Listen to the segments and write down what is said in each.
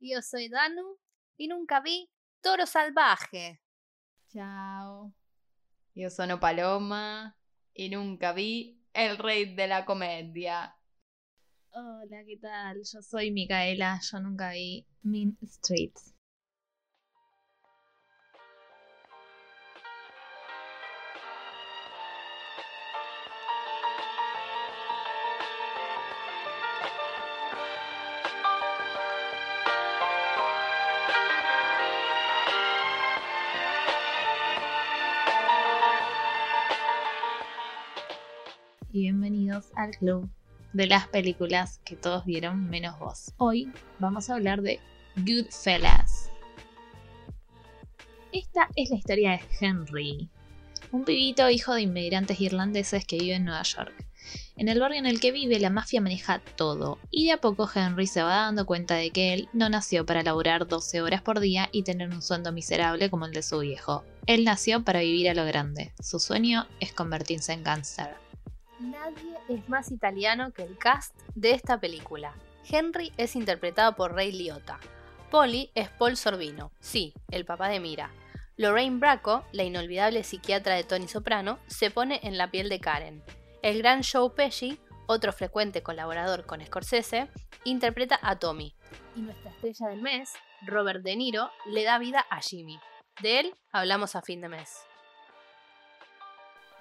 Yo soy Danu y nunca vi Toro Salvaje. Chao. Yo soy Paloma y nunca vi El Rey de la Comedia. Hola, ¿qué tal? Yo soy Micaela, yo nunca vi Mean Streets. Al club de las películas que todos vieron menos vos. Hoy vamos a hablar de Goodfellas. Esta es la historia de Henry, un pibito hijo de inmigrantes irlandeses que vive en Nueva York. En el barrio en el que vive la mafia maneja todo y de a poco Henry se va dando cuenta de que él no nació para laburar 12 horas por día y tener un sueldo miserable como el de su viejo. Él nació para vivir a lo grande. Su sueño es convertirse en gangster. Nadie es más italiano que el cast de esta película. Henry es interpretado por Ray Liotta. Polly es Paul Sorbino, sí, el papá de Mira. Lorraine Bracco, la inolvidable psiquiatra de Tony Soprano, se pone en la piel de Karen. El gran Joe Pesci, otro frecuente colaborador con Scorsese, interpreta a Tommy. Y nuestra estrella del mes, Robert De Niro, le da vida a Jimmy. De él hablamos a fin de mes.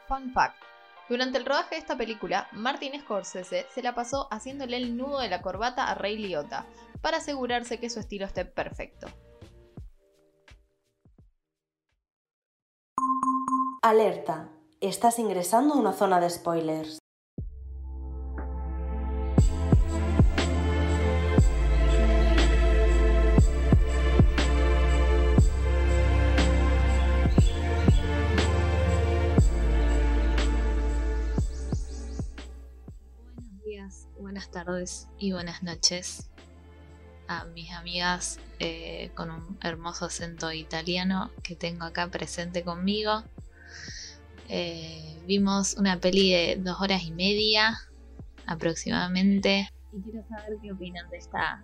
Fun fact. Durante el rodaje de esta película, Martin Scorsese se la pasó haciéndole el nudo de la corbata a Ray Liotta, para asegurarse que su estilo esté perfecto. Alerta, estás ingresando a una zona de spoilers. Buenas tardes y buenas noches a mis amigas eh, con un hermoso acento italiano que tengo acá presente conmigo. Eh, vimos una peli de dos horas y media aproximadamente y quiero saber qué opinan de esta.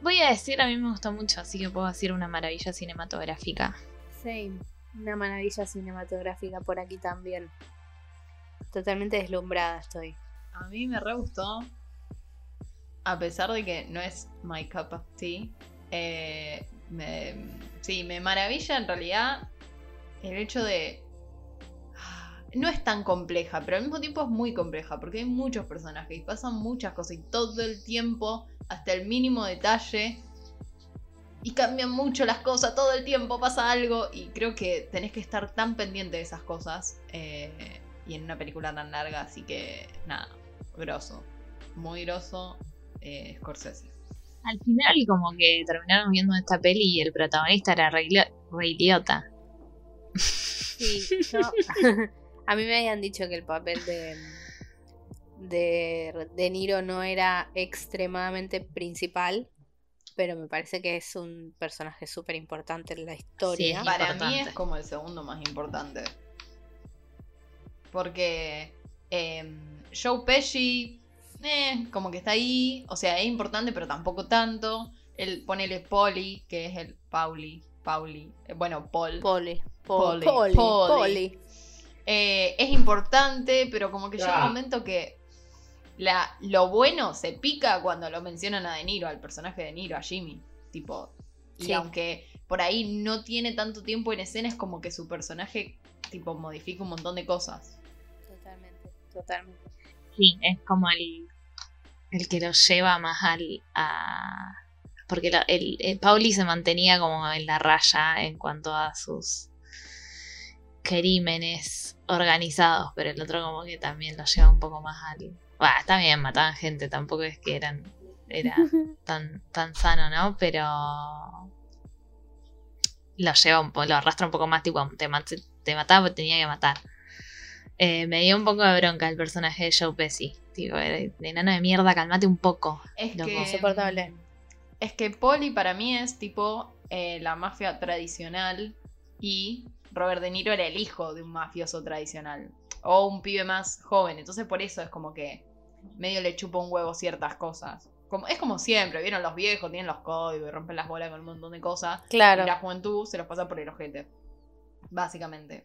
Voy a decir, a mí me gustó mucho, así que puedo decir una maravilla cinematográfica. Same, una maravilla cinematográfica por aquí también. Totalmente deslumbrada estoy. A mí me re gustó. A pesar de que no es my cup of tea. Eh, sí, me maravilla en realidad el hecho de. No es tan compleja, pero al mismo tiempo es muy compleja, porque hay muchos personajes y pasan muchas cosas y todo el tiempo, hasta el mínimo detalle. Y cambian mucho las cosas, todo el tiempo pasa algo y creo que tenés que estar tan pendiente de esas cosas. Eh, y en una película tan larga, así que nada, grosso, muy grosso, eh, Scorsese. Al final como que terminaron viendo esta peli y el protagonista era Ray, Liotta. Sí, yo, a mí me habían dicho que el papel de, de De Niro no era extremadamente principal, pero me parece que es un personaje súper importante en la historia. para mí es como el segundo más importante. Porque eh, Joe Pesci, eh, como que está ahí. O sea, es importante, pero tampoco tanto. El ponele Polly, que es el Pauli. Pauli. Eh, bueno, Paul. Polly. Polly. Polly. Eh, es importante, pero como que llega un momento que la, lo bueno se pica cuando lo mencionan a De Niro, al personaje de De Niro, a Jimmy. Tipo. Y aunque por ahí no tiene tanto tiempo en escena, es como que su personaje, tipo, modifica un montón de cosas. Totalmente, totalmente. Sí, es como el, el que lo lleva más al... A... Porque el, Pauli se mantenía como en la raya en cuanto a sus crímenes organizados, pero el otro como que también lo lleva un poco más al... Bueno, está bien, mataban gente, tampoco es que eran era tan, tan sano, ¿no? Pero lo lleva un poco, lo arrastra un poco más, tipo, te, te mataba porque tenía que matar. Eh, me dio un poco de bronca el personaje de Joe Pesci. Digo, de, enano de mierda, calmate un poco. Es que, insoportable. Es que Polly para mí es tipo eh, la mafia tradicional y Robert De Niro era el hijo de un mafioso tradicional. O un pibe más joven. Entonces por eso es como que medio le chupa un huevo ciertas cosas. Como, es como siempre, vieron los viejos, tienen los códigos y rompen las bolas con un montón de cosas. Claro. Y la juventud se los pasa por el ojete. Básicamente.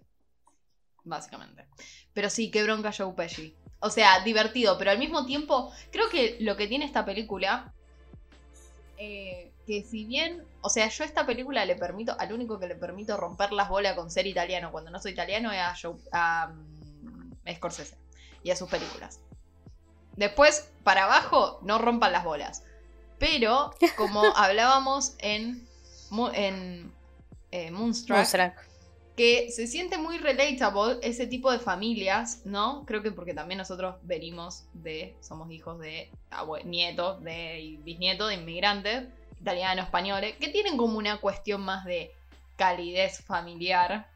Básicamente. Pero sí, qué bronca Joe Pesci. O sea, divertido, pero al mismo tiempo, creo que lo que tiene esta película. eh, que si bien. O sea, yo a esta película le permito. Al único que le permito romper las bolas con ser italiano cuando no soy italiano es a, Joe- a, mm, Scorsese. Y a sus películas. Después, para abajo, no rompan las bolas. Pero, como hablábamos en, en eh, Moonstruck, Moonstruck. Que se siente muy relatable ese tipo de familias, ¿no? Creo que porque también nosotros venimos de, somos hijos de nietos de, bisnietos de inmigrantes, italianos, españoles, que tienen como una cuestión más de calidez familiar.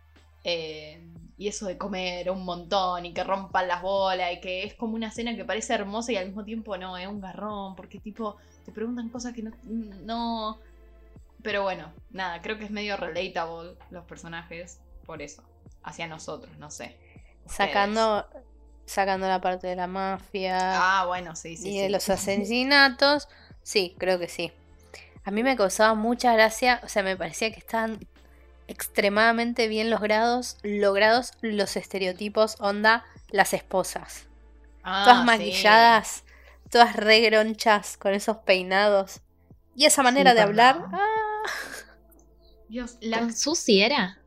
eh, y eso de comer un montón y que rompan las bolas y que es como una cena que parece hermosa y al mismo tiempo no, es un garrón, porque tipo te preguntan cosas que no... no pero bueno, nada, creo que es medio relatable los personajes por eso, hacia nosotros, no sé. Sacando, sacando la parte de la mafia Ah, bueno, sí, sí. y sí. de los asesinatos. Sí, creo que sí. A mí me causaba mucha gracia, o sea, me parecía que estaban extremadamente bien logrados, logrados los estereotipos, onda, las esposas. Ah, todas sí. maquilladas, todas regronchas, con esos peinados. Y esa manera Sí, de hablar. la- ah, Dios, la ¿Con Susi era?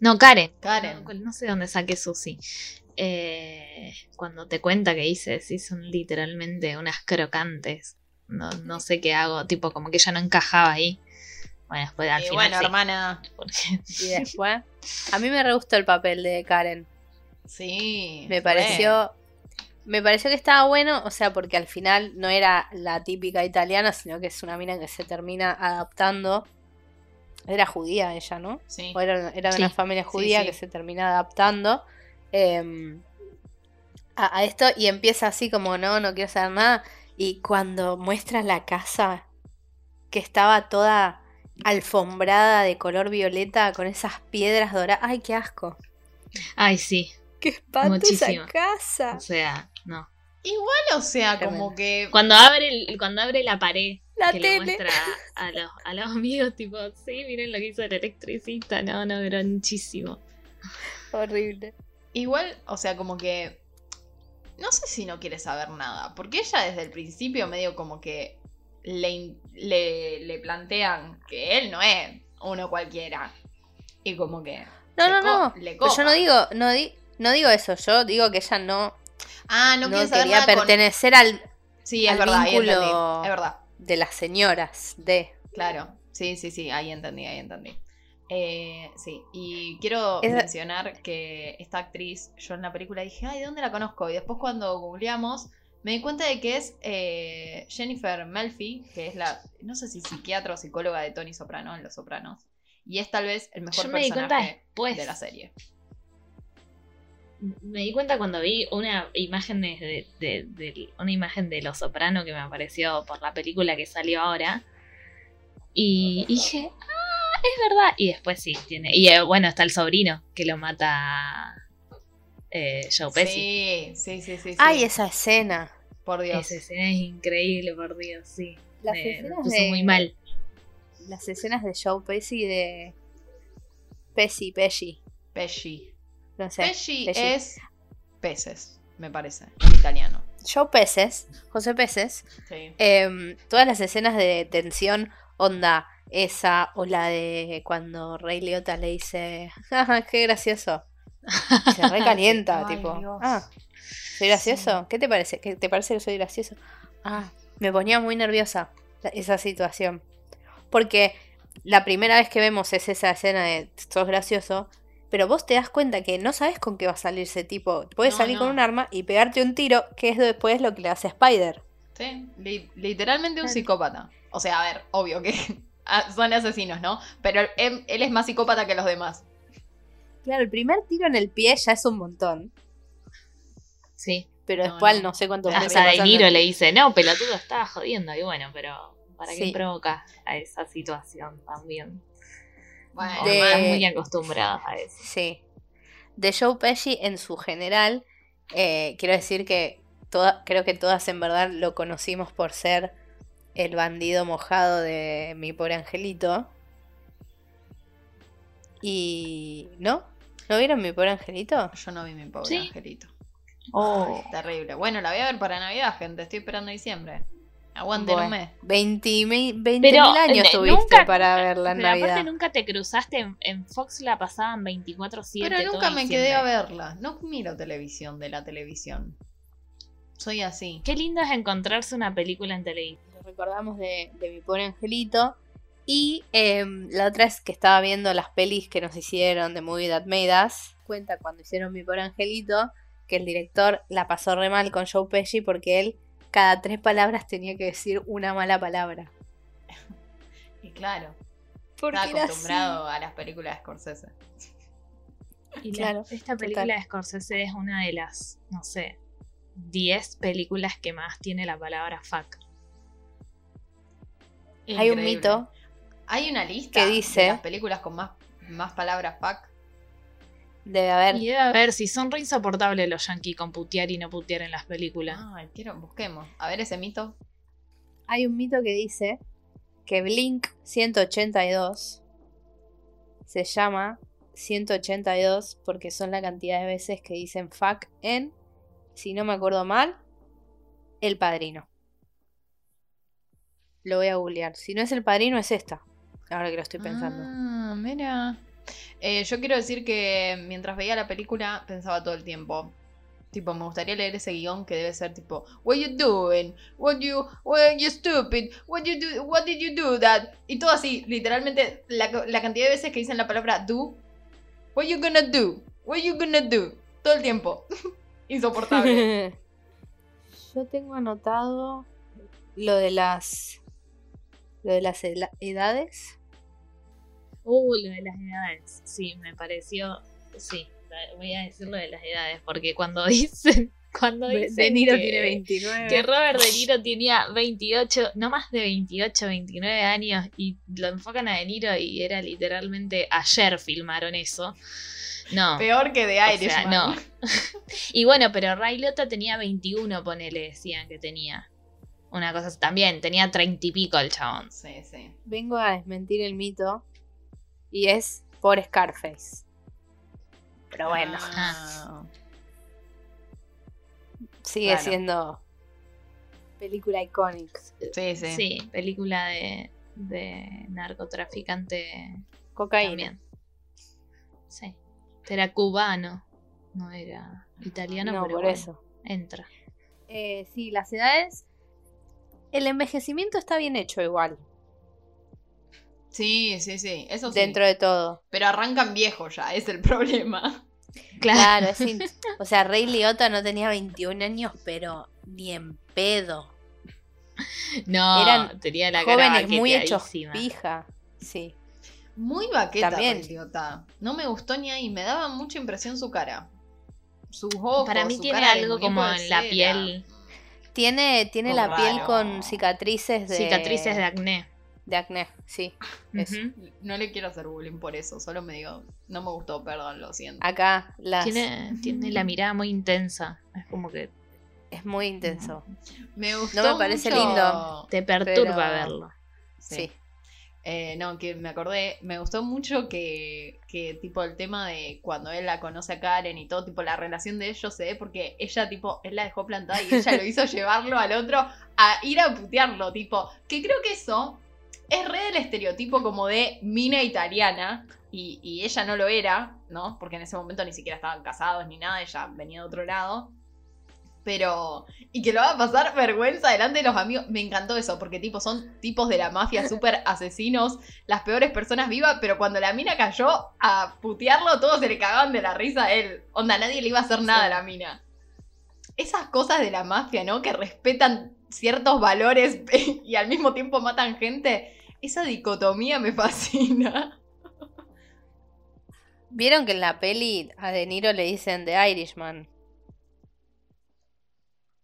No, Karen. Karen. No, no sé dónde saqué Susi. Eh, cuando te cuenta que dice, sí, son literalmente unas crocantes. No, no sé qué hago, tipo como que ella no encajaba ahí. Bueno, después al Y final bueno, sí, hermana. y después. A mí me re gustó el papel de Karen. Sí. Me re. pareció. Me pareció que estaba bueno, o sea, porque al final no era la típica italiana, sino que es una mina que se termina adaptando. Era judía ella, ¿no? Sí. O era, era de Sí, una familia sí, judía sí. que se termina adaptando eh, a, a esto y empieza así como, no, no quiero saber nada. Y cuando muestra la casa, que estaba toda alfombrada de color violeta con esas piedras doradas. ¡Ay, qué asco! Ay, sí. ¡Qué espanto Muchísimo. esa casa! O sea, no. Igual, o sea, Tremendo. como que. Cuando abre, el- cuando abre la pared La que le tele. muestra a los, a los amigos, tipo, sí, miren lo que hizo el electricista. No, no, granchísimo. Horrible. Igual, o sea, como que. No sé si no quiere saber nada. Porque ella desde el principio, medio como que. Le, le, le plantean que él no es uno cualquiera. Y como que. No, no, co- no. le Pero yo no digo, no, di- no digo eso. Yo digo que ella no, Ah, no, no, quiere saber quería nada con- pertenecer al Sí, es al verdad, vínculo-. Es verdad. De las señoras de. Claro, sí, sí, sí, ahí entendí, ahí entendí. Eh, sí, y quiero mencionar que esta actriz, yo en la película dije, ay, ¿de dónde la conozco? Y después cuando googleamos, me di cuenta de que es eh, Jennifer Melfi, que es la, no sé si psiquiatra o psicóloga de Tony Soprano en Los Sopranos. Y es tal vez el mejor Yo me di cuenta personaje después. de la serie. Me di cuenta cuando vi una imagen de, de- de- de- una imagen de Los Soprano que me apareció por la película que salió ahora. Y dije, ah, es verdad. Y después sí, tiene. Y eh, bueno, está el sobrino que lo mata eh, Joe Pesci. Sí, sí, sí, sí. sí. Ay, esa escena. por Dios. Esa escena es increíble, por Dios, sí. Las me, me escenas puso de- muy mal. Las escenas de Joe Pesci y de. Pesci, Pesci. Pesci. No sé. Pesci Pesci. es peces, me parece, en italiano. Joe Peces, José Peces. Sí. em, todas las escenas de tensión, onda, esa o la de cuando Rey Liotta le dice, "Jaja, qué gracioso. Y se recalienta, tipo, ah, ¿soy gracioso? ¿Qué te parece? ¿Qué te parece que soy gracioso? Ah, me ponía muy nerviosa esa situación. Porque la primera vez que vemos es esa escena de sos gracioso, pero vos te das cuenta que no sabes con qué va a salir ese tipo. Puede No, salir no. con un arma y pegarte un tiro, que es después lo que le hace Spider. Sí, li- literalmente un psicópata. O sea, a ver, obvio que son asesinos, ¿no? Pero él, él es más psicópata que los demás. Claro, el primer tiro en el pie ya es un montón. Sí. Pero No, después no. no sé cuántos Hasta De. Niro le dice, no, pelotudo, estaba jodiendo. Y bueno, pero ¿para qué Sí. provoca a esa situación también? Bueno, De- muy acostumbrados a eso. Sí. De Joe Pesci en su general, eh, quiero decir que toda- creo que todas en verdad lo conocimos por ser el bandido mojado de mi pobre angelito. Y... ¿No? ¿No vieron mi pobre angelito? Yo no vi mi pobre Sí. angelito. Oh. Ay, terrible. Bueno, la voy a ver para Navidad, gente. Estoy esperando diciembre. Aguanten un Bueno, mes. 20.000 20.000 Pero, años eh, tuviste nunca- para verla en Pero aparte nunca te cruzaste en, en Fox la pasaban 24/7. Pero todo nunca me quedé a verla. No miro televisión de la televisión. Soy así. Qué lindo es encontrarse una película en televisión. Nos recordamos de, de mi pobre angelito. Y em, la otra es que estaba viendo las pelis que nos hicieron de Movie That Made Us. Cuenta cuando hicieron mi pobre angelito que el director la pasó re mal con Joe Pesci porque él cada tres palabras tenía que decir una mala palabra. Y claro, Porque estaba acostumbrado a las películas de Scorsese. Y la- Claro, esta película de Scorsese es una de las, no sé, 10 películas que más tiene la palabra fuck. Hay un mito Hay una lista que dice- de las películas con más, más palabras fuck. Debe haber. Y debe haber, si son re insoportables los yankees con putear y no putear en las películas. Ay, quiero, busquemos. A ver ese mito. Hay un mito que dice que Blink 182 se llama 182 porque son la cantidad de veces que dicen fuck en, si no me acuerdo mal, El Padrino. Lo voy a googlear. Si no es El Padrino, es esta. Ahora que lo estoy pensando. Ah, mira. Eh, yo quiero decir que mientras veía la película pensaba todo el tiempo. Tipo, me gustaría leer ese guion que debe ser tipo, What you doing? What you, what you stupid? What you do? What did you do that? Y todo así, literalmente la, la cantidad de veces que dicen la palabra do. What you gonna do? What you gonna do? Todo el tiempo. Insoportable. Yo tengo anotado lo de las lo de las edades. Uh, lo de las edades. Sí, me pareció. Sí, voy a decir lo de las edades, porque cuando dicen. Cuando De, dicen De Niro que- tiene 29. Que Robert De Niro tenía 28, no más de 28, 29 años y lo enfocan a De Niro y era literalmente ayer filmaron eso. No. Peor que de o sea, no. Y bueno, pero Ray Liotta tenía 21, ponele, decían que tenía. Una cosa también, tenía 30 y pico el chabón. Sí, sí. Vengo a desmentir el mito y es por Scarface. Pero bueno, Ah. sigue siendo película icónica. Sí, sí. Sí, película de, de narcotraficante Cocaína. también. Sí. Era cubano, no era italiano, No, pero por bueno, eso. entra. Eh, sí, las edades. El envejecimiento está bien hecho igual, Sí, sí, sí. Eso sí. dentro de todo. Pero arrancan viejos ya, es el problema. Claro, es in- o sea, Rey Liotta no tenía 21 años, pero ni en pedo. No, Eran tenía la cara Jóvenes muy hechos pija. Sí. Muy baqueta, También. Ray Liotta. No me gustó ni ahí, me daba mucha impresión su cara. Sus ojos. Para mí su tiene cara algo como en la piel, Tiene, tiene la piel con cicatrices de, cicatrices de acné. De acné. Sí. No le quiero hacer bullying por eso, solo me digo, no me gustó, perdón, lo siento. Acá las Tiene, tiene la mirada muy intensa. Es como que es muy intenso. Me gustó. No me parece mucho- lindo. te perturba Pero- verlo. Sí. Sí. Eh, no, que me acordé, me gustó mucho que, que tipo el tema de cuando él la conoce a Karen y todo, tipo la relación de ellos se ve porque ella tipo, él la dejó plantada y ella lo hizo llevarlo al otro a ir a putearlo, tipo, que creo que eso es re del estereotipo como de mina italiana y, y ella no lo era, ¿no? Porque en ese momento ni siquiera estaban casados ni nada, ella venía de otro lado. Pero. Y que lo va a pasar vergüenza delante de los amigos. Me encantó eso, porque tipo son tipos de la mafia súper asesinos, las peores personas vivas, pero cuando la mina cayó a putearlo, todos se le cagaban de la risa a él. Onda, nadie le iba a hacer nada a la mina. Esas cosas de la mafia, ¿no? Que respetan ciertos valores y al mismo tiempo matan gente. Esa dicotomía me fascina. ¿Vieron que en la peli a De Niro le dicen The Irishman?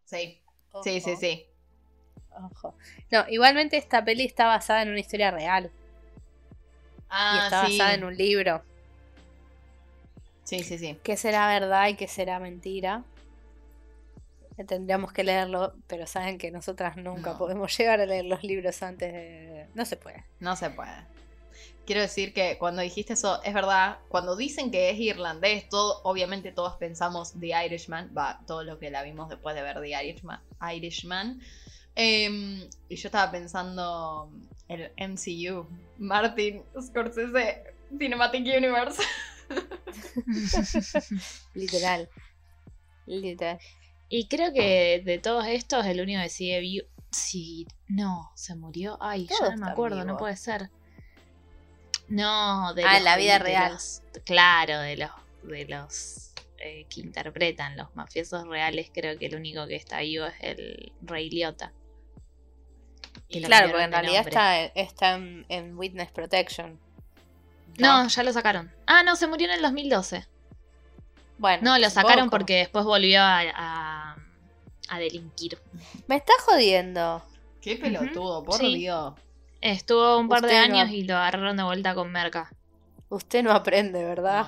Sí, sí, sí, sí. ojo. No, igualmente esta peli está basada en una historia real. y Ah, está sí. basada en un libro. Sí, sí, sí. ¿Qué será verdad y qué será mentira? Tendríamos que leerlo, pero saben que nosotras nunca No. podemos llegar a leer los libros antes de... No se puede. No se puede. Quiero decir que cuando dijiste eso, es verdad, cuando dicen que es irlandés, todo, obviamente todos pensamos The Irishman, va, todo lo que la vimos después de ver The Irishman. Irishman. Em, y yo estaba pensando el MCU, Martin Scorsese Cinematic Universe. Literal. Literal. Y creo que de todos estos, el único que sigue vivo. Sí, no, se murió. Ay, Todos ya no me acuerdo, no puede ser. No, de Ah, los, la vida de real. los- claro, de los, de los eh, que interpretan los mafiosos reales, creo que el único que está vivo es el Rey Liotta. Claro, porque en realidad nombre. está, está en, en Witness Protection. No, ya lo sacaron. Ah, no, se murió en el 2012. Bueno. No, lo sacaron poco. porque después volvió a, a, a delinquir. Me está jodiendo. Qué pelotudo, por sí. Dios. Estuvo un par de no- años y lo agarraron de vuelta con Merca. Usted no aprende, ¿verdad?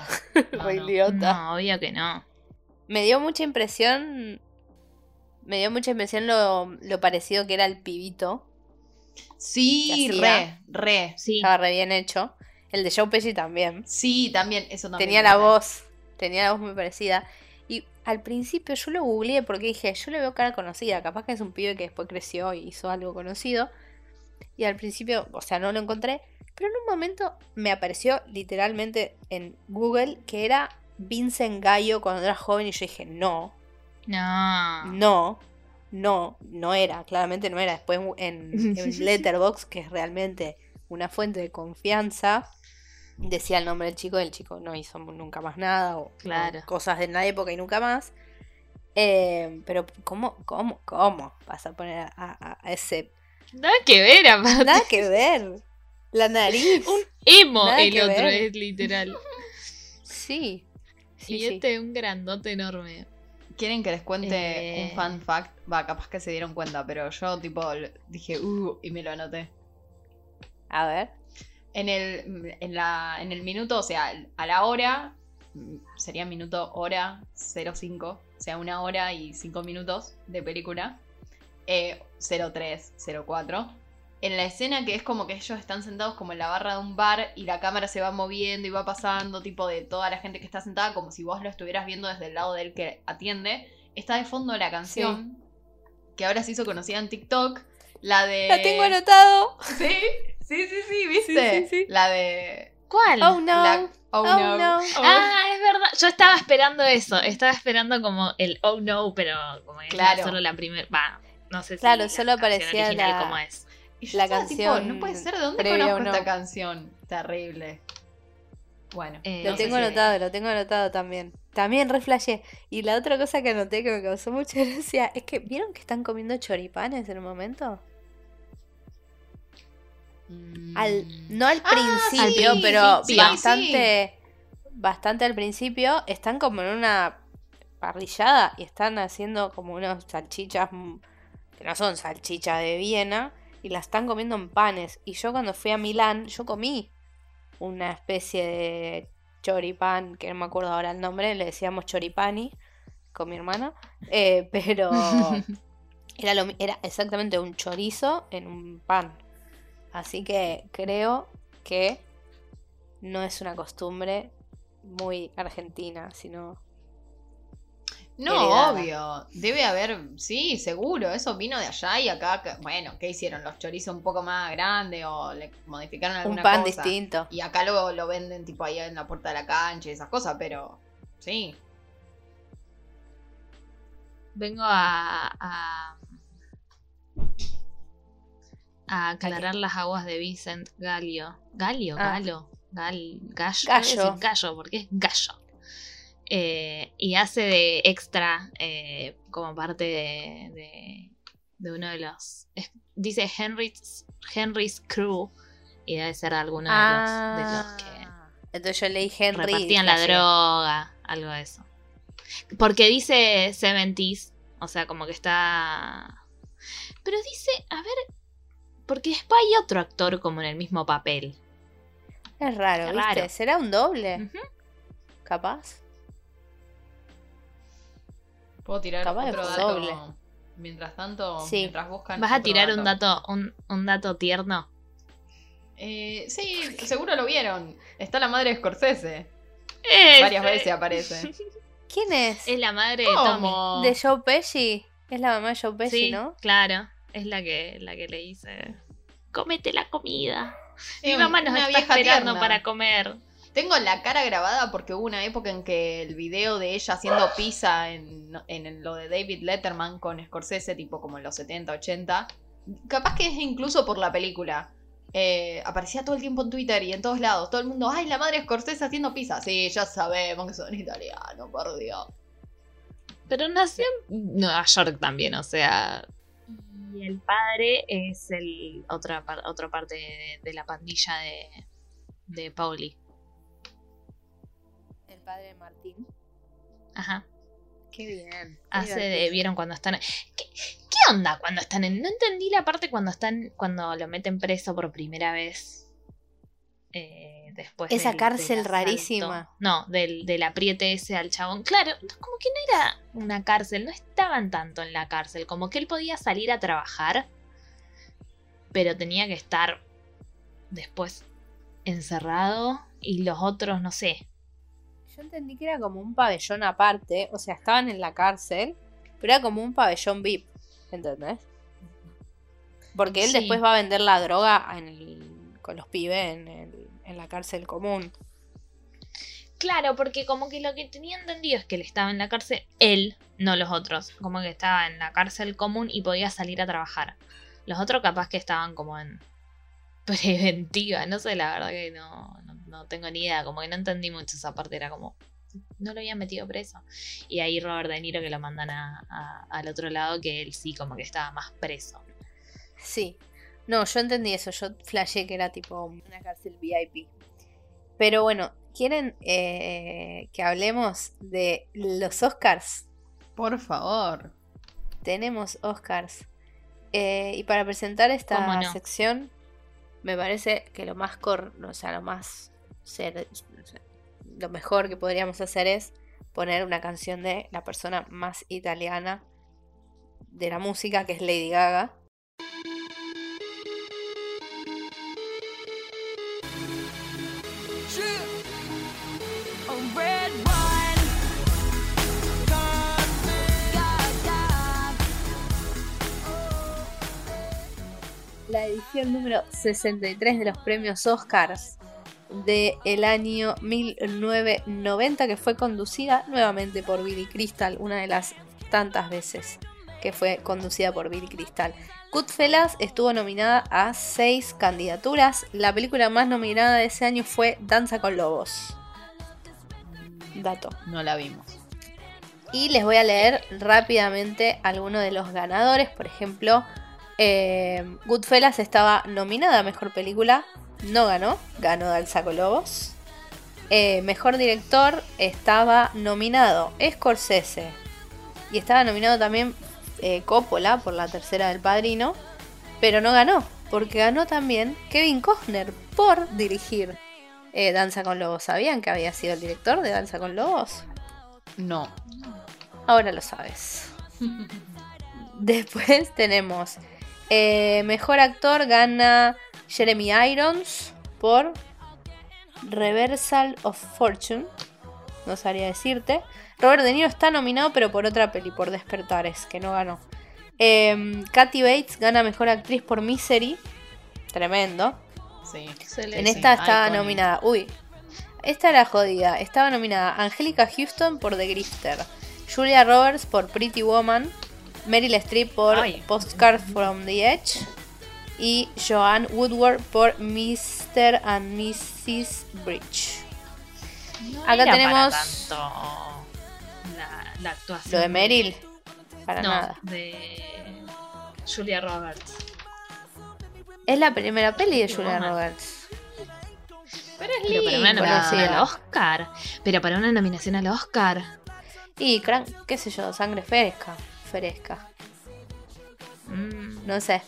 No, no. Liotta. No, obvio que no. Me dio mucha impresión. Me dio mucha impresión lo, lo parecido que era el pibito. Sí, ¿Qué re, re. Sí. Estaba re bien hecho. El de Joe Pesci también. Sí, también, eso también. Tenía la voz. Tenía la voz muy parecida. Y al principio yo lo googleé porque dije, yo le veo cara conocida. Capaz que es un pibe que después creció y hizo algo conocido. Y al principio, o sea, no lo encontré. Pero en un momento me apareció literalmente en Google que era Vincent Gallo cuando era joven. Y yo dije, no, No. no, no, no era. Claramente no era. Después en, en Letterboxd, que es realmente una fuente de confianza, decía el nombre del chico y el chico no hizo nunca más nada. O, Claro. cosas de la época y nunca más. Eh, pero, ¿cómo, cómo, cómo vas a poner a, a- a ese. Nada que ver, aparte. Nada que ver. La nariz. Emo Nada el otro, ver. es literal. Sí. Sí, y sí. este un grandote enorme. ¿Quieren que les cuente Eh. un fun fact? Va, capaz que se dieron cuenta, pero yo tipo dije, uh, y me lo anoté. A ver. En el, en, la, en el minuto, o sea, a la hora, sería minuto hora 05, o sea, una hora y cinco minutos de película, eh, 03, 04. En la escena que es como que ellos están sentados como en la barra de un bar y la cámara se va moviendo y va pasando, tipo de toda la gente que está sentada, como si vos lo estuvieras viendo desde el lado del que atiende, está de fondo la canción que ahora se hizo conocida en TikTok, la de... La tengo anotado. Sí, sí, sí, sí, ¿viste? Sí, sí, sí. La de. ¿Cuál? Oh no. la- oh, Oh, no. no. Oh, Ah, es verdad. Yo estaba esperando eso. Estaba esperando como el oh no, pero como Claro. era solo la primera. Va, no sé si. Claro, la solo aparecía original la- cómo es. y yo la tipo, canción no puede ser, ¿de dónde conozco no. esta canción? Terrible. Bueno, Eh, Lo no tengo si- anotado, lo tengo anotado también. También reflashé. Y la otra cosa que anoté que me causó mucha gracia es que, ¿vieron que están comiendo choripanes en un momento? Al, no al Ah, principio, sí, pero sí, sí, bastante, bastante al principio. Están como en una parrillada y están haciendo como unas salchichas que no son salchichas de Viena y las están comiendo en panes. Y yo cuando fui a Milán, yo comí una especie de choripán, que no me acuerdo ahora el nombre, le decíamos choripani con mi hermana, eh, pero era, lo era exactamente un chorizo en un pan. Así que creo que no es una costumbre muy argentina, sino No, heredada. obvio. Debe haber, sí, seguro. Eso vino de allá y acá, que- bueno, ¿qué hicieron? Los chorizos un poco más grandes o le modificaron un alguna pan cosa? distinto. Y acá lo, lo venden tipo ahí en la puerta de la cancha y esas cosas, pero sí. Vengo a. a, a aclarar las aguas de Vicent Gallo. ¿Gallo? Ah. ¿Galo? Gal, gallo. Gallo. Gallo, porque es gallo. Eh, y hace de extra eh, como parte de, de, de uno de los. es- dice Henry's, Henry's Crew. Y debe ser alguno de los, de los que Ah, Entonces yo leí Henry. repartían la droga, algo de eso. Porque dice 70s, o sea, como que está... Pero dice, a ver, porque después hay otro actor como en el mismo papel. Es raro, Qué ¿viste? ¿Será un doble? Capaz. Puedo tirar Capaz otro doble. dato. Mientras tanto, Sí. mientras buscan. ¿Vas a otro tirar un dato, un, un dato tierno? Eh, sí, seguro lo vieron. Está la madre de Scorsese. Es, Varias veces aparece. ¿Quién es? Es la madre de Tommy. ¿Cómo? De Joe Pesci. Es la mamá de Joe Pesci, Sí, ¿no? claro. Es la que, la que le dice. Cómete la comida. Mi mamá nos está esperando tierna. para comer. Tengo la cara grabada porque hubo una época en que el video de ella haciendo pizza en, en lo de David Letterman con Scorsese, tipo como en los 70, 80, capaz que es incluso por la película. eh, aparecía todo el tiempo en Twitter y en todos lados. Todo el mundo, ay, la madre Scorsese haciendo pizza. Sí, ya sabemos que son italianos, por Dios. Pero nació en Nueva York también, o sea. Y el padre es el otra, otra parte de, de la pandilla de, de Pauli. El padre de Martín. Ajá. Qué bien. Hace de, vieron cuando están. ¿Qué, qué onda cuando están en.? No entendí la parte cuando están. cuando lo meten preso por primera vez. Eh, después Esa del- cárcel del rarísima. No, del, del apriete ese al chabón. Claro, como que no era una cárcel, no estaban tanto en la cárcel. Como que él podía salir a trabajar, pero tenía que estar después encerrado y los otros, no sé. Yo entendí que era como un pabellón aparte. O sea, estaban en la cárcel. Pero era como un pabellón VIP. ¿Entendés? Porque él Sí. después va a vender la droga en el- con los pibes en, el- en la cárcel común. Claro, porque como que lo que tenía entendido es que él estaba en la cárcel, él, no los otros. Como que estaba en la cárcel común y podía salir a trabajar. Los otros capaz que estaban como en preventiva, no sé, la verdad que no, no, no tengo ni idea, como que no entendí mucho esa parte, era como, no lo habían metido preso. Y ahí Robert De Niro que lo mandan a- a- al otro lado, que él sí como que estaba más preso. Sí. No, yo entendí eso. Yo flashé que era tipo una cárcel VIP. Pero bueno, ¿quieren eh, que hablemos de los Oscars? Por favor. Tenemos Oscars. Eh, y para presentar esta sección, me parece que lo más cor o sea, lo más ser- lo mejor que podríamos hacer es poner una canción de la persona más italiana de la música, que es Lady Gaga. La edición número 63 de los premios Oscars del año 1990 que fue conducida nuevamente por Billy Crystal, una de las tantas veces que fue conducida por Billy Crystal. Goodfellas estuvo nominada a seis candidaturas. La película más nominada de ese año fue Danza con Lobos. Dato. No la vimos. Y les voy a leer rápidamente algunos de los ganadores. Por ejemplo, eh, Goodfellas estaba nominada a Mejor Película. No ganó. Ganó Danza con Lobos. Eh, mejor Director estaba nominado Scorsese. Y estaba nominado también eh, Coppola por la tercera del Padrino. Pero no ganó. Porque ganó también Kevin Costner por dirigir eh, Danza con Lobos. ¿Sabían que había sido el director de Danza con Lobos? No. Ahora lo sabes. Después tenemos eh, mejor actor gana Jeremy Irons por Reversal of Fortune. No sabría decirte. Robert De Niro está nominado, pero por otra peli, por Despertares, que no ganó. Eh, Kathy Bates gana mejor actriz por Misery. Tremendo. Sí. En esta estaba iconic. nominada. Uy, esta era jodida. Estaba nominada Angelica Houston por The Grifter, Julia Roberts por Pretty Woman, Meryl Streep por Ay. Postcard from the Edge y Joanne Woodward por Mr. and Mrs. Bridge. No Acá tenemos- tanto la, la actuación. Lo de Meryl, para no, nada. de Julia Roberts. Es la primera peli de Julia. Roberts. Pero es Pero para una nominación al Oscar. Pero para una nominación al Oscar. Y, cran- qué sé yo, sangre fresca. Fresca. Mm, No sé.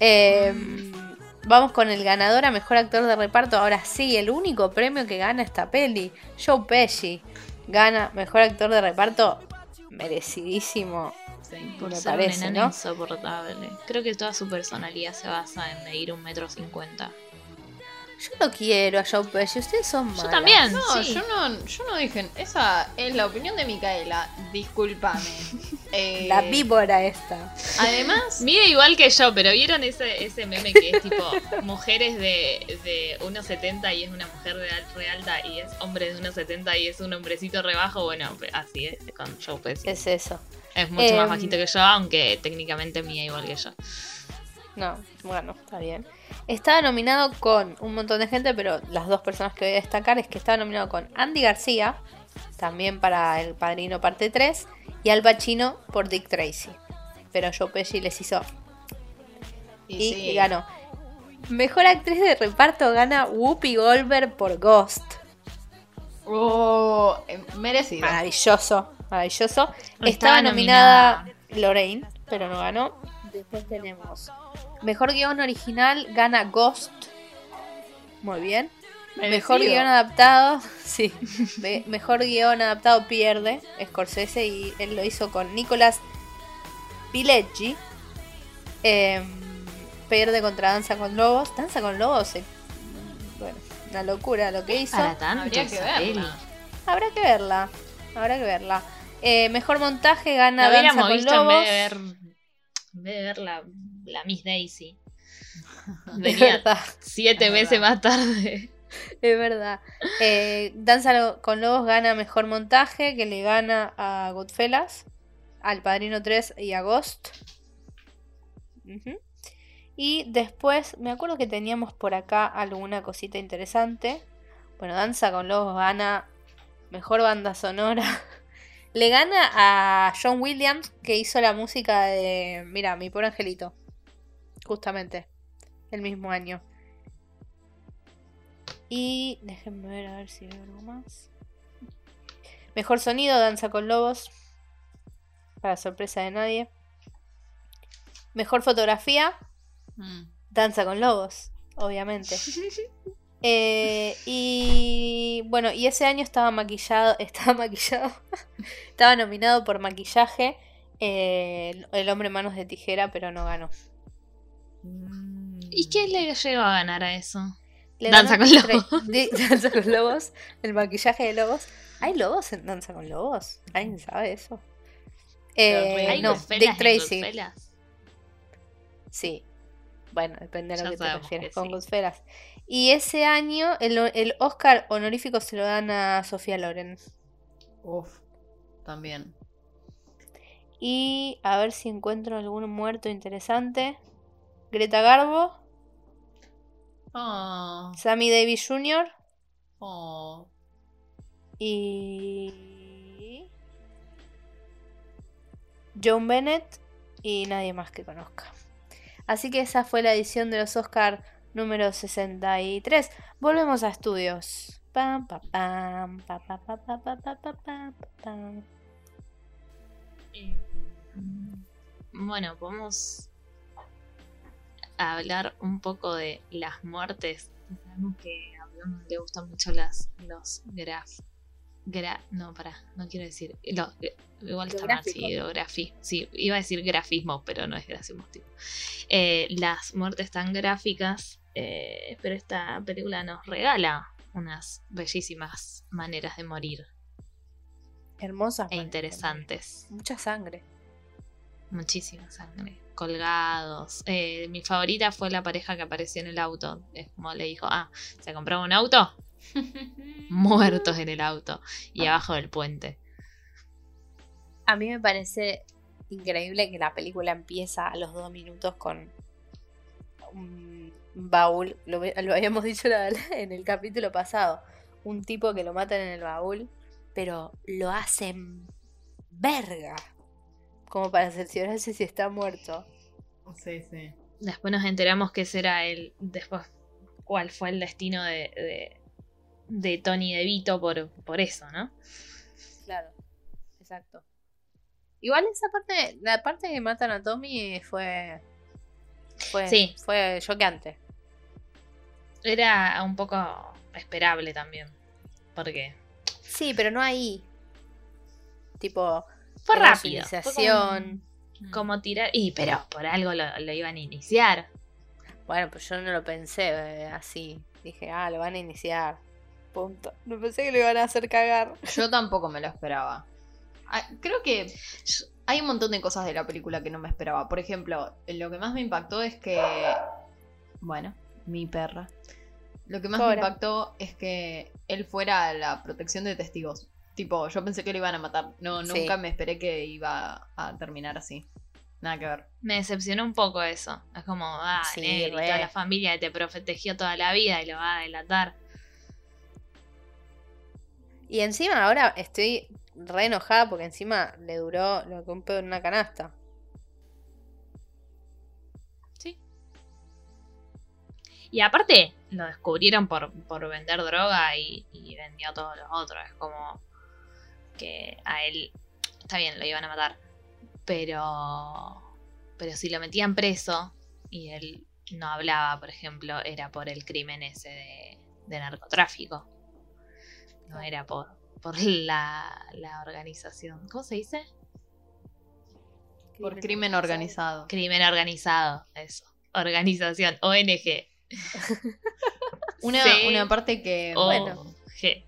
Eh, vamos con el ganador a mejor actor de reparto. Ahora sí, el único premio que gana esta peli. Joe Pesci gana mejor actor de reparto. merecidísimo. Sí. Por Me ser parece, un enano ¿no? insoportable. Creo que toda su personalidad se basa en medir un metro cincuenta. Yo lo quiero a Joe Pesci, ustedes son malas. Yo también. No, sí. yo no, yo no dije. Esa es la opinión de Micaela. Discúlpame. Eh, La víbora esta. Además, Mide igual que yo, pero ¿vieron ese, ese meme que es tipo mujeres de, de 1,70 y es una mujer de al- re alta y es hombre de 1,70 y es un hombrecito rebajo? Bueno, así es con Joe Pesci. Es, Es eso. mucho Em, más bajito que yo, aunque técnicamente mide igual que yo. No, bueno, está bien. Estaba nominado con un montón de gente, pero las dos personas que voy a destacar es que estaba nominado con Andy García, también para El Padrino Parte 3, y Al Pacino por Dick Tracy. Pero Joe Pesci les hizo y y, sí. y ganó. Mejor actriz de reparto gana Whoopi Goldberg por Ghost. Oh, eh, merecido. Maravilloso, maravilloso. Estaba, Estaba nominada Lorraine, pero no ganó. Después tenemos Mejor guion original gana Ghost. Muy bien. Mejor guion adaptado, sí. Me- mejor guion adaptado pierde Scorsese y él lo hizo con Nicolas Pileggi. Em, pierde contra Danza con Lobos. Danza con Lobos, eh, bueno, una locura lo que hizo. Para tanto Habría que esa peli. verla. Habrá que verla. Habrá que verla. Eh, mejor montaje gana La Danza con en Lobos. vez de ver, en vez de ver la, Miss Daisy. Venía siete Es meses verdad. más tarde. es verdad. Eh, Danza con Lobos gana mejor montaje, que le gana a Goodfellas, al Padrino 3 y a Ghost. Y después, me acuerdo que teníamos por acá alguna cosita interesante. Bueno, Danza con Lobos gana mejor banda sonora. Le gana a John Williams, que hizo la música de. Mira, mi pobre angelito. Justamente. El mismo año. Y déjenme ver a ver si veo algo más. Mejor sonido, Danza con Lobos. Para sorpresa de nadie. Mejor fotografía, Mm. Danza con Lobos, obviamente. Eh, y bueno, y ese año estaba maquillado, estaba maquillado, estaba nominado por maquillaje eh, el, el hombre manos de tijera, pero no ganó. ¿Y qué le llegó a ganar a eso? Le Danza con Lobos. Danza con Lobos, el maquillaje de lobos. ¿Hay lobos en Danza con Lobos? ¿Alguien sabe eso? Eh, horrible. ¿Hay no, Dick Tracy. Sí. Bueno, depende de lo Ya que te que con sí. Goodfellas. Y ese año el, el Oscar honorífico se lo dan a Sofía Loren. Uf, también. Y a ver si encuentro algún muerto interesante. Greta Garbo, Oh, Sammy Davis Jr. oh. y John Bennett y nadie más que conozca. Así que esa fue la edición de los Oscar número 63. Volvemos a estudios. Pam, pam, pam. Bueno, podemos hablar un poco de las muertes. Sabemos que a Bruno le gustan mucho las, los graf. Gra, no, para, no quiero decir. lo- igual está mal, sí, grafismo. Sí, iba a decir grafismo, pero no es grafismo. tipo. Eh, las muertes tan gráficas, eh, pero esta película nos regala unas bellísimas maneras de morir Hermosas. e interesantes. Mucha sangre. Muchísima sangre. Colgados. Eh, mi favorita fue la pareja que apareció en el auto. Es como le dijo, ah, ¿se compró un auto? Muertos en el auto. Y abajo del puente. A mí me parece increíble que la película empieza a los dos minutos con un baúl. Lo, habíamos dicho en el capítulo pasado. Un tipo que lo matan en el baúl, pero lo hacen verga. Como para cerciorarse si está muerto. Sí, sí. Después nos enteramos que ese era el. Después, cuál fue el destino de, de, de Tony DeVito por, por eso, ¿no? Claro, exacto. Igual esa parte, la parte que matan a Tommy fue. Fue, Sí. fue choqueante. Era un poco esperable también. Porque. Sí, pero no ahí. Tipo, Fue rápido. fue iniciación. como, como tirar. Y pero por algo lo, lo iban a iniciar. Bueno, pues yo no lo pensé eh, así. Dije, ah, lo van a iniciar. Punto. No pensé que lo iban a hacer cagar. Yo tampoco me lo esperaba. Ah, Creo que hay un montón de cosas de la película que no me esperaba. Por ejemplo, lo que más me impactó es que. Bueno, mi perra. Lo que más me impactó es que él fuera a la protección de testigos. Tipo, yo pensé que lo iban a matar. No, Sí. nunca me esperé que iba a terminar así. Nada que ver. Me decepcionó un poco eso. Es como, ah, Sí, y re. toda la familia que te protegió toda la vida y lo va a delatar. Y encima ahora estoy re enojada porque encima le duró lo que un pedo en una canasta. Sí. Y aparte, lo descubrieron por, por vender droga y, y vendió a todos los otros. Es como que a él, está bien, lo iban a matar. Pero, pero si lo metían preso y él no hablaba, por ejemplo, era por el crimen ese de, de narcotráfico. No era por, por la, la organización. ¿Cómo se dice? Por crimen organizado. Crimen organizado, eso. Organización, ONG. Una, Sí. una parte que. Bueno. OG.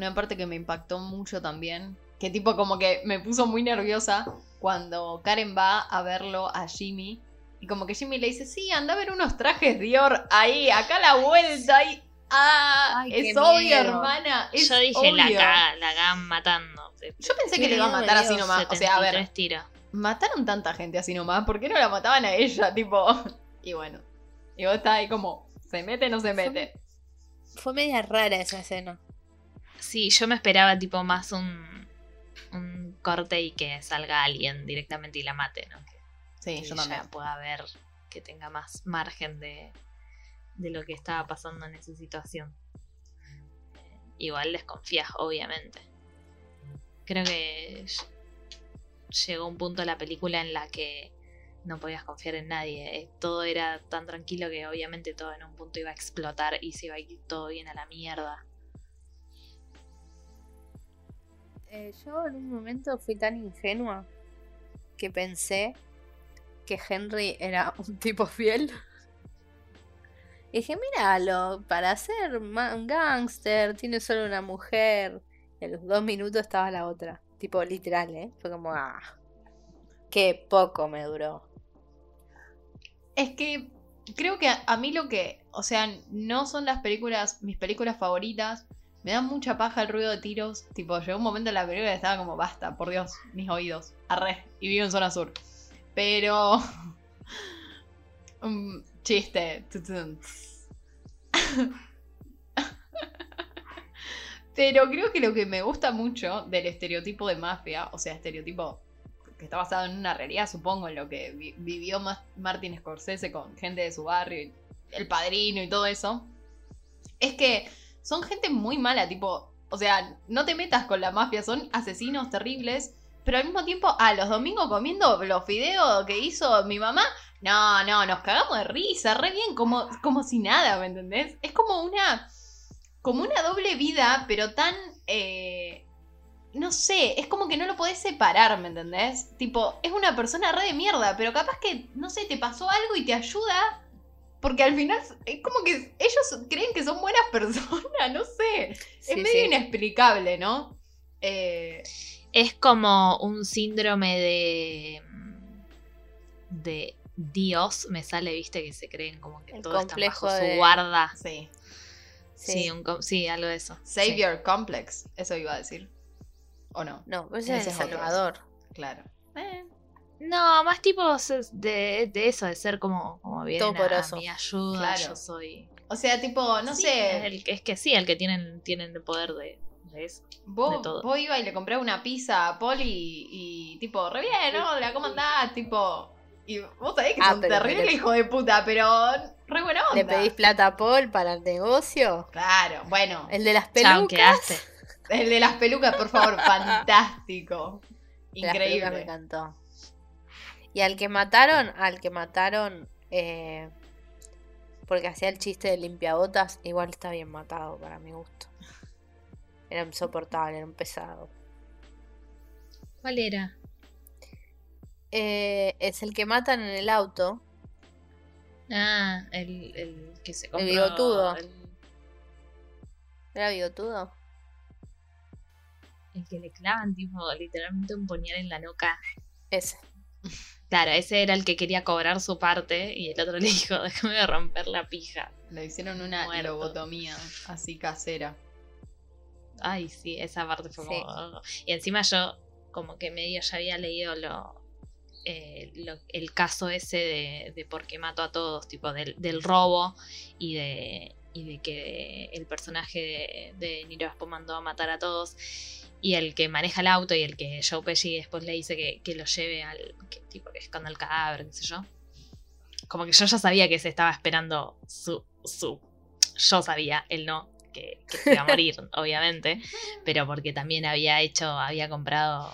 Una parte que me impactó mucho también. Que tipo como que me puso muy nerviosa cuando Karen va a verlo a Jimmy. Y como que Jimmy le dice, sí, anda a ver unos trajes Dior ahí, acá a la vuelta, ahí. Ah, Ay, es obvio, miedo. hermana. Es Yo dije, la, obvio". caga- la cagan matando. Yo pensé que le iba a matar así nomás. O sea, a ver, 73 tiros. mataron tanta gente así nomás. ¿Por qué no la mataban a ella? Tipo. Y bueno. Y vos estás ahí como, ¿se mete o no se mete? Fue media rara esa escena. Sí, yo me esperaba tipo más un, un corte y que salga alguien directamente y la mate, ¿no? Que, Sí, que yo también. pueda ver, que tenga más margen de, de lo que estaba pasando en esa situación. Eh, Igual desconfías, obviamente. Creo que ll- llegó un punto de la película en la que no podías confiar en nadie. Eh, Todo era tan tranquilo que obviamente todo en un punto iba a explotar y se iba a ir todo bien a la mierda. Eh, yo en un momento fui tan ingenua que pensé que Henry era un tipo fiel. Y dije, míralo, para ser un gángster, tiene solo una mujer. A los dos minutos estaba la otra. Tipo, literal, ¿eh? Fue como, ah, qué poco me duró. Es que creo que a mí lo que, o sea, no son las películas, mis películas favoritas. Me da mucha paja el ruido de tiros. Tipo, llegó un momento en la película que estaba como, basta, por Dios, mis oídos. Arre. Y vivo en zona sur. Pero... chiste. Pero creo que lo que me gusta mucho del estereotipo de mafia, o sea, estereotipo que está basado en una realidad, supongo, en lo que vi- vivió Ma- Martin Scorsese con gente de su barrio, y el padrino y todo eso, es que son gente muy mala, tipo, o sea, no te metas con la mafia, son asesinos terribles, pero al mismo tiempo, a los domingos comiendo los fideos que hizo mi mamá, no, no, nos cagamos de risa, re bien, como, como si nada, ¿me entendés? Es como una, como una doble vida, pero tan... eh, no sé, es como que no lo podés separar, ¿me entendés? Tipo, es una persona re de mierda, pero capaz que, no sé, te pasó algo y te ayuda. Porque al final es como que ellos creen que son buenas personas, no sé. es Sí, medio sí. inexplicable, ¿no? Eh, Es como un síndrome de. de Dios, me sale, viste, que se creen como que El todo está bajo de- su guarda. sí. Sí, un co- sí, algo de eso. sí. Savior Complex, eso iba a decir. ¿O no? No, pues ese es El. Salvador. Claro. Eh, No, más tipo se- de, de eso, de ser como, como bien a, Todopoderoso. mi ayuda, Claro. yo soy. O sea, tipo, no Sí, sé. el es que sí, el que tienen, tienen el poder de, de eso. Vos, de todo. vos iba y le compré una pizza a Poli y, y, tipo, re bien, ¿no? ¿La cómo andás? Tipo. Y vos sabés que Ah, son pero terribles le- hijo de puta, pero re buena onda. ¿Le pedís plata a Paul para el negocio? Claro, bueno. El de las pelucas. El de las pelucas, por favor, fantástico. De las pelucas me Increíble. encantó. Y al que mataron, al que mataron, eh, porque hacía el chiste de limpiabotas, igual está bien matado para mi gusto. Era insoportable, era un pesado. ¿Cuál era? Eh, es el que matan en el auto. Ah, el, el que se compró. bigotudo. El, ¿Era bigotudo? el que le clavan, tipo, literalmente un puñal en la nuca. Ese. Claro, ese era el que quería cobrar su parte y el otro le dijo, déjame de romper la pija. Le hicieron una Muerto. lobotomía así casera. Ay, sí, esa parte fue Sí. como... Y encima yo como que medio ya había leído lo, eh, lo- el caso ese de, de por qué mató a todos, tipo del, del robo y de, y de que el personaje de, de Niro Aspo mandó a matar a todos. Y el que maneja el auto y el que Joe Pesci después le dice que, que lo lleve al... Que, tipo, que esconda el cadáver, qué sé yo. Como que yo ya sabía que se estaba esperando su... su yo sabía, él no, que, que se iba a morir, obviamente, pero porque también había hecho, había comprado,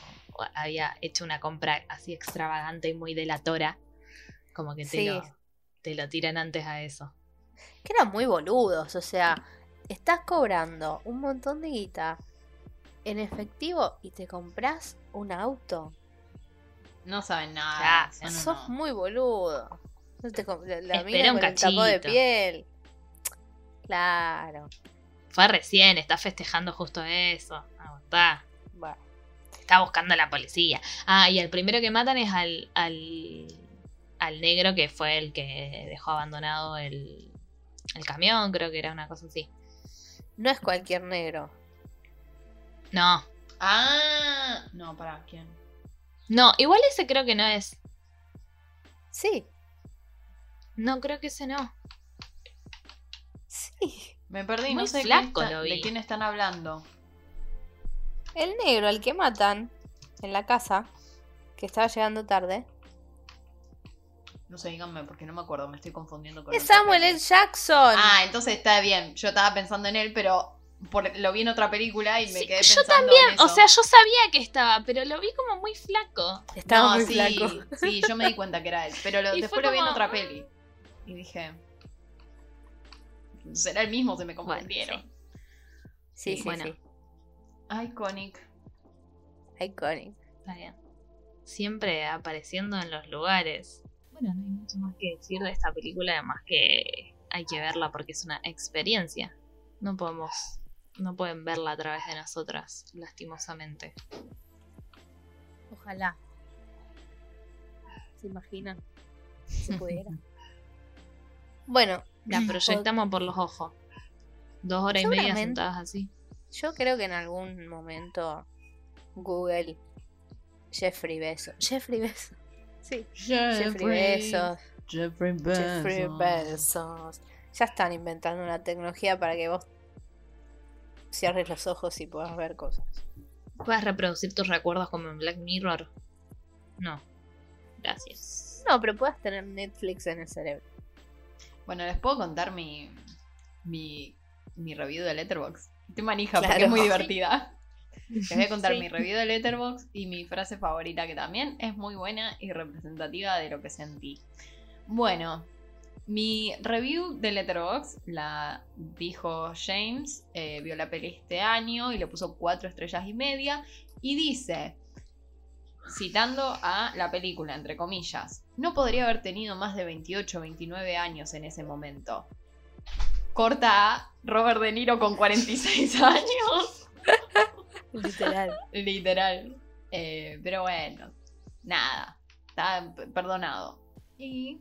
había hecho una compra así extravagante y muy delatora, como que te, Sí. lo, te lo tiran antes a eso. Que eran muy boludos, o sea, estás cobrando un montón de guita en efectivo y te compras un auto. No saben nada. Ya, son Sos muy boludo. No te la, la mina un con el de cachito. piel. Claro. Fue recién, está festejando justo eso, aguantá. Bueno, Está buscando a la policía. Ah, y el primero que matan es al, al, al negro que fue el que dejó abandonado el, el camión, creo que era una cosa así. no es cualquier negro. No, Ah, no, para quién. no, igual ese creo que no es. Sí, No, creo que ese no. sí. Me perdí, Muy no sé flaco quién está- lo vi. de quién están hablando. El negro, al que matan en la casa, que estaba llegando tarde, No sé, díganme, porque no me acuerdo, me estoy confundiendo con es Samuel. L. Jackson. Ah, entonces está bien. Yo estaba pensando en él, pero por- lo vi en otra película y me Sí, quedé yo pensando también, en eso. o sea, yo sabía que estaba, pero lo vi como muy flaco. Estaba No, muy sí, flaco. sí, yo me di cuenta que era él. Pero lo- después lo vi en otra ah. peli. Y dije. ¿Será el mismo? Se me confundieron. Sí, Sí, sí, bueno. sí. Iconic. Iconic. Está bien. Siempre apareciendo en los lugares. Bueno, no hay mucho más que decir de esta película, además que hay que verla porque es una experiencia. No podemos, no pueden verla a través de nosotras, lastimosamente. Ojalá. ¿Se imaginan? Si pudiera. bueno, La proyectamos por los ojos. Dos horas y media sentadas así. yo creo que en algún momento Google Jeffrey Bezos. Jeffrey Bezos. Sí. Jeffrey Bezos. Jeffrey Jeffrey Bezos. Ya están inventando una tecnología para que vos cierres los ojos y puedas ver cosas. ¿Puedes reproducir tus recuerdos como en Black Mirror? No. Gracias. No, pero puedas tener Netflix en el cerebro. Bueno, les puedo contar mi, mi, mi review de Letterboxd. Estoy manija porque es muy divertida. Les voy a contar Sí. mi review de Letterboxd y mi frase favorita que también es muy buena y representativa de lo que sentí. Bueno, mi review de Letterboxd la dijo James, eh, vio la peli este año y le puso cuatro estrellas y media y dice, citando a la película, entre comillas, no podría haber tenido más de 28 o 29 años en ese momento. Corta a Robert De Niro con 46 años. Literal. Literal. Eh, pero bueno, nada. Está perdonado. Y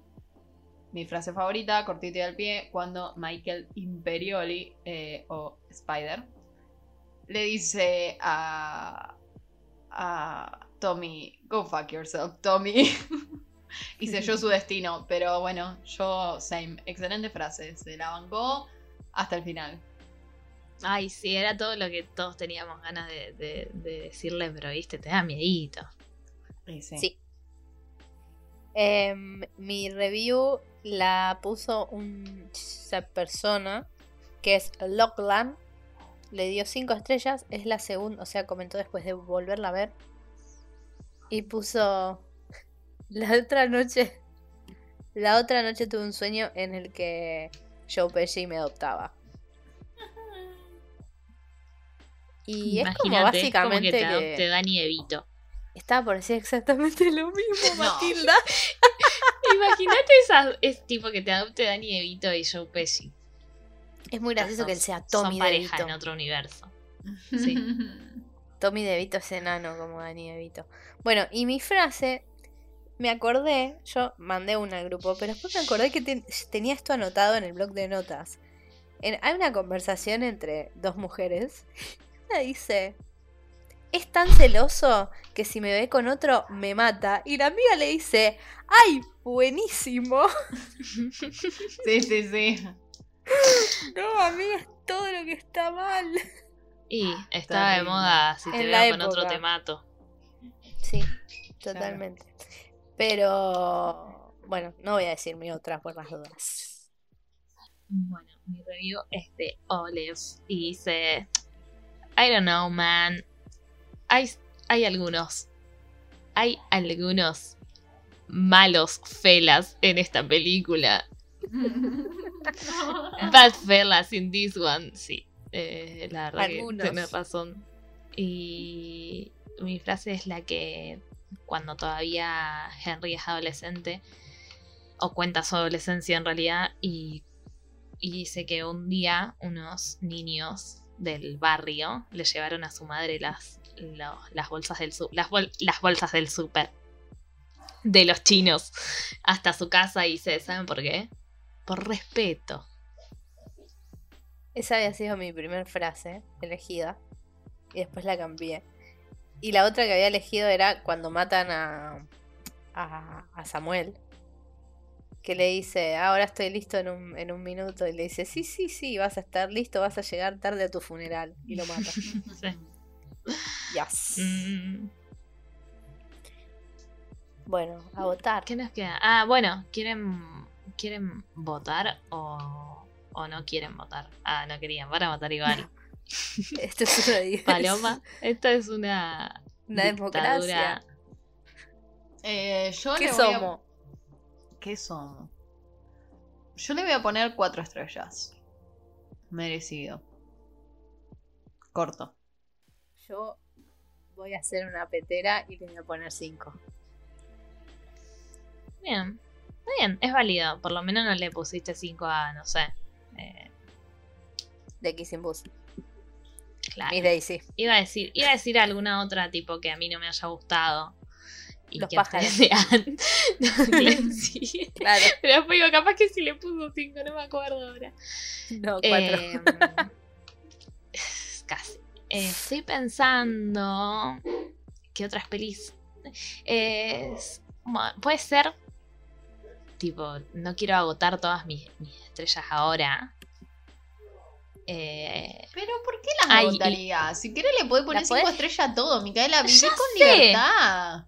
mi frase favorita, cortito y al pie, cuando Michael Imperioli, eh, o Spider, le dice a, a Tommy, go fuck yourself, Tommy. y selló su destino. Pero bueno, yo, same. Excelente frase. Se la bancó hasta el final. Ay, sí, era todo lo que todos teníamos ganas de, de- de decirle, pero viste, te da miedito. Sí. Em, mi review la puso un- esa persona que es Lockland. Le dio 5 estrellas. Es la segunda, o sea, comentó después de volverla a ver. Y puso. La otra noche. La otra noche tuve un sueño en el que Joe Pesci me adoptaba. Y es como Imagínate, es como básicamente que te que- adopte Dani Evito. Estaba por decir exactamente lo mismo, No. Matilda. Imagínate es tipo que te adopte Dani DeVito y Joe Pesci. Es muy gracioso que él sea Son Tommy pareja DeVito. en otro universo. Sí. Tommy DeVito es enano como Dani DeVito. Bueno, y mi frase, me acordé, yo mandé una al grupo, pero después me acordé que ten- tenía esto anotado en el blog de notas. En- hay una conversación entre dos mujeres. Una dice, es tan celoso que si me ve con otro me mata. Y la amiga le dice, ¡ay, buenísimo! Sí, sí, sí. No, amiga, es todo lo que está mal. Y estaba de Terrible. moda, si te En veo con otro te mato. Sí, totalmente. Pero bueno, no voy a decir mi otra por las dudas. Bueno, mi review es de Olive y dice: I don't know, man. Hay, hay algunos. Hay algunos malos felas en esta película. Bad fellas in this one. Sí, eh, la verdad Algunos. que tenés razón. Y mi frase es la que cuando todavía Henry es adolescente, o cuenta su adolescencia en realidad, y, y dice que un día unos niños del barrio le llevaron a su madre las, las bolsas del las, bol- las bolsas del de los chinos hasta su casa y dice, ¿saben por qué? Por respeto. Esa había sido mi primera frase elegida. Y después la cambié. Y la otra que había elegido era cuando matan a, a Samuel. Que le dice, ahora estoy listo en un, en un minuto. Y le dice, sí, sí, sí, vas a estar listo, vas a llegar tarde a tu funeral. Y lo mata. Sí. Yes. Mm, Bueno, a votar. ¿Qué nos queda? Ah, bueno, ¿quieren, ¿quieren votar o, o no quieren votar? Ah, no querían, van a votar igual. Esto es una. Paloma, esta es una, Una democracia. Eh, yo ¿Qué le voy a-? ¿Qué somos? Yo le voy a poner cuatro estrellas. Merecido. Corto. Yo voy a hacer una petera y le voy a poner 5. Bien, está bien, es válido. Por lo menos no le pusiste 5 a, no sé. eh, De Kissing Bus. claro. Miss Daisy. Iba a decir, iba a decir alguna otra tipo que a mí no me haya gustado. Y Los que pájaros. sean- sí. Claro. Pero después digo, capaz que si le puso 5, no me acuerdo ahora. No, 4. Eh, casi. Eh, estoy pensando. ¿Qué otras pelis? Es- bueno, puede ser. Tipo, no quiero agotar todas mis, mis estrellas ahora. Eh, Pero ¿por qué las Ay, votaría? Si querés le podés poner ¿La cinco podés? estrellas a todo, Micaela. Viví Ya con sé. libertad.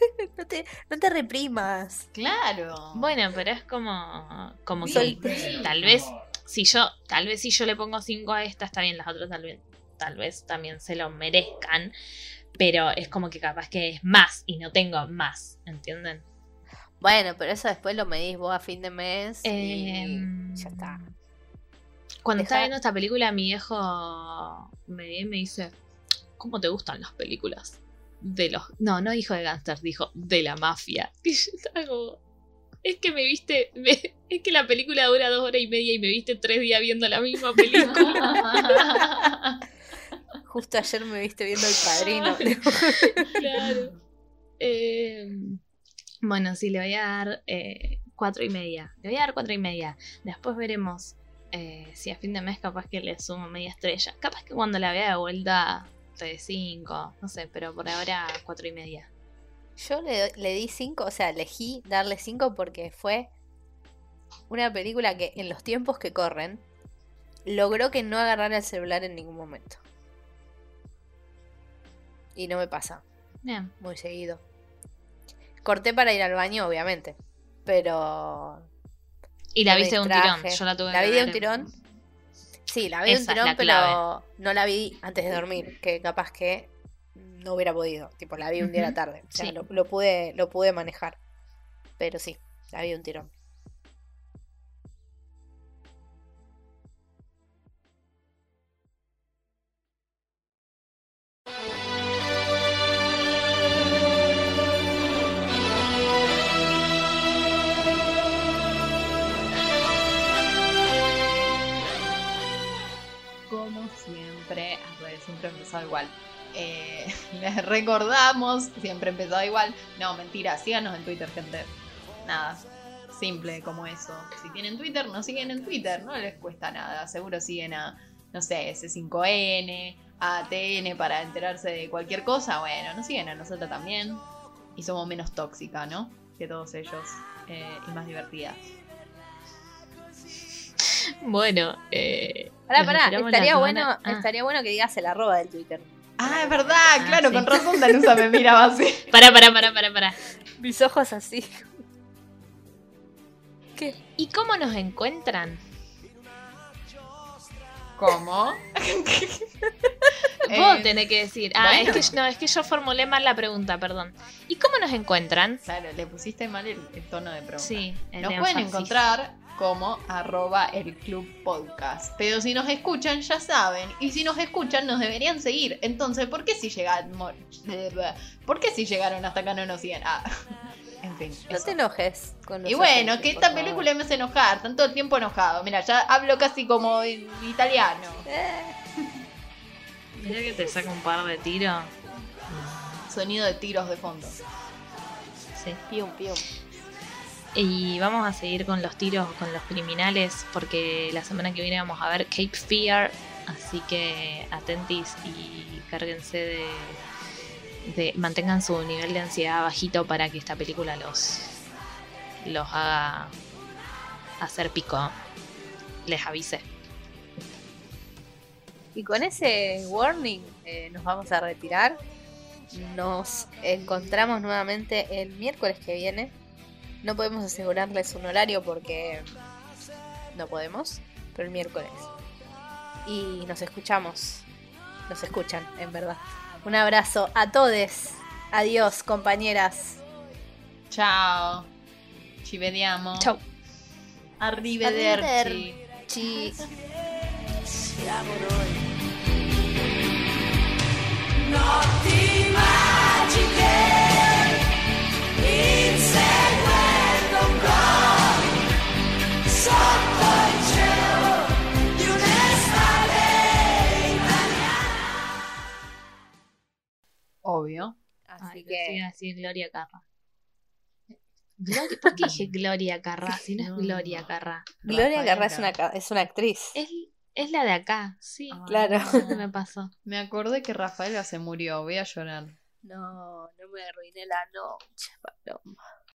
no, te, no te reprimas. Claro. bueno, pero es como. Como que tal vez. Si yo. Tal vez si yo le pongo 5 a esta, está bien, las otras tal vez. Tal vez también se lo merezcan. Pero es como que capaz que es más y no tengo más. ¿Entienden? Bueno, pero eso después lo medís vos a fin de mes. Em, y ya está. Cuando Deja- estaba viendo esta película, mi viejo me, me dice: ¿Cómo te gustan las películas? De los. No, no dijo de gangsters, dijo de la mafia. Y yo estaba como. Es que me viste. me- es que la película dura dos horas y media y me viste tres días viendo la misma película. Justo ayer me viste viendo el padrino. claro. Eh, bueno, sí, le voy a dar eh, cuatro y media. Le voy a dar cuatro y media. Después veremos eh, si a fin de mes capaz que le sumo media estrella. Capaz que cuando la vea de vuelta de cinco. No sé, pero por ahora cuatro y media. Yo le, le di 5, o sea, elegí darle 5 porque fue una película que en los tiempos que corren logró que no agarrara el celular en ningún momento. Y no me pasa Bien. muy seguido. Corté para ir al baño, obviamente. Pero Y la viste de un tirón. Yo la tuve ¿La vi de un tirón? Sí, la vi un tirón, pero no la vi antes de dormir, que capaz que no hubiera podido. Tipo, la vi un día a la tarde. O sea, sí. lo, lo pude, lo pude manejar. Pero sí, la vi un tirón. Cual. Eh, les recordamos, siempre empezado igual. No, mentira, síganos en Twitter, gente. Nada, simple como eso. Si tienen Twitter, nos siguen en Twitter, no les cuesta nada. Seguro siguen a, no sé, C5N, a ATN para enterarse de cualquier cosa. Bueno, nos siguen a nosotros también. Y somos menos tóxica, ¿no? Que todos ellos. eh, y más divertidas. Bueno, eh, Pará, pará, estaría bueno, Ah, estaría bueno que digas el arroba del Twitter. Ah, es verdad, Ah, claro, sí. con razón Danusa me miraba así. Pará, pará, pará, pará, pará. Mis ojos así. ¿Qué? ¿Y cómo nos encuentran? ¿Cómo? Vos Eh, tenés que decir. Ah, bueno. es que no, es que yo formulé mal la pregunta, perdón. ¿Y cómo nos encuentran? Claro, le pusiste mal el, el tono de pregunta. Sí, el Nos de pueden énfasis. encontrar como arroba el club podcast. Pero si nos escuchan, ya saben. Y si nos escuchan, nos deberían seguir. Entonces, ¿por qué si llegaron, ¿por qué si llegaron hasta acá no nos siguen? Ah, en fin. No eso. te enojes con Y bueno, que esta favor. película me hace enojar. Están todo el tiempo enojado. Mira, ya hablo casi como en italiano. Eh, Mirá que te saca un par de tiros. Sonido de tiros de fondo. Sí. pium, pium. Y vamos a seguir con los tiros, con los criminales, porque la semana que viene vamos a ver Cape Fear. Así que atentis y cárguense de, de- Mantengan su nivel de ansiedad bajito para que esta película los, los haga hacer pico. Les avise. Y con ese warning eh, nos vamos a retirar. Nos encontramos nuevamente el miércoles que viene. No podemos asegurarles un horario porque no podemos, pero el miércoles. Y nos escuchamos. Nos escuchan, en verdad. Un abrazo a todos. Adiós, compañeras. Ciao. Ci vediamo. Chau. Arrivederci. Arrivederci. Siamo noi. Obvio. Así Ay, que pensé así Gloria Carra. Gloria- ¿Por qué dije Gloria Carra si no es No. Gloria Carra? Gloria Carrá es una, es una actriz. Es, es la de acá, sí. Ah. Claro. ¿Qué me pasó? Me acordé que Rafaela se murió. Voy a llorar. No, no me arruiné la noche, Paloma.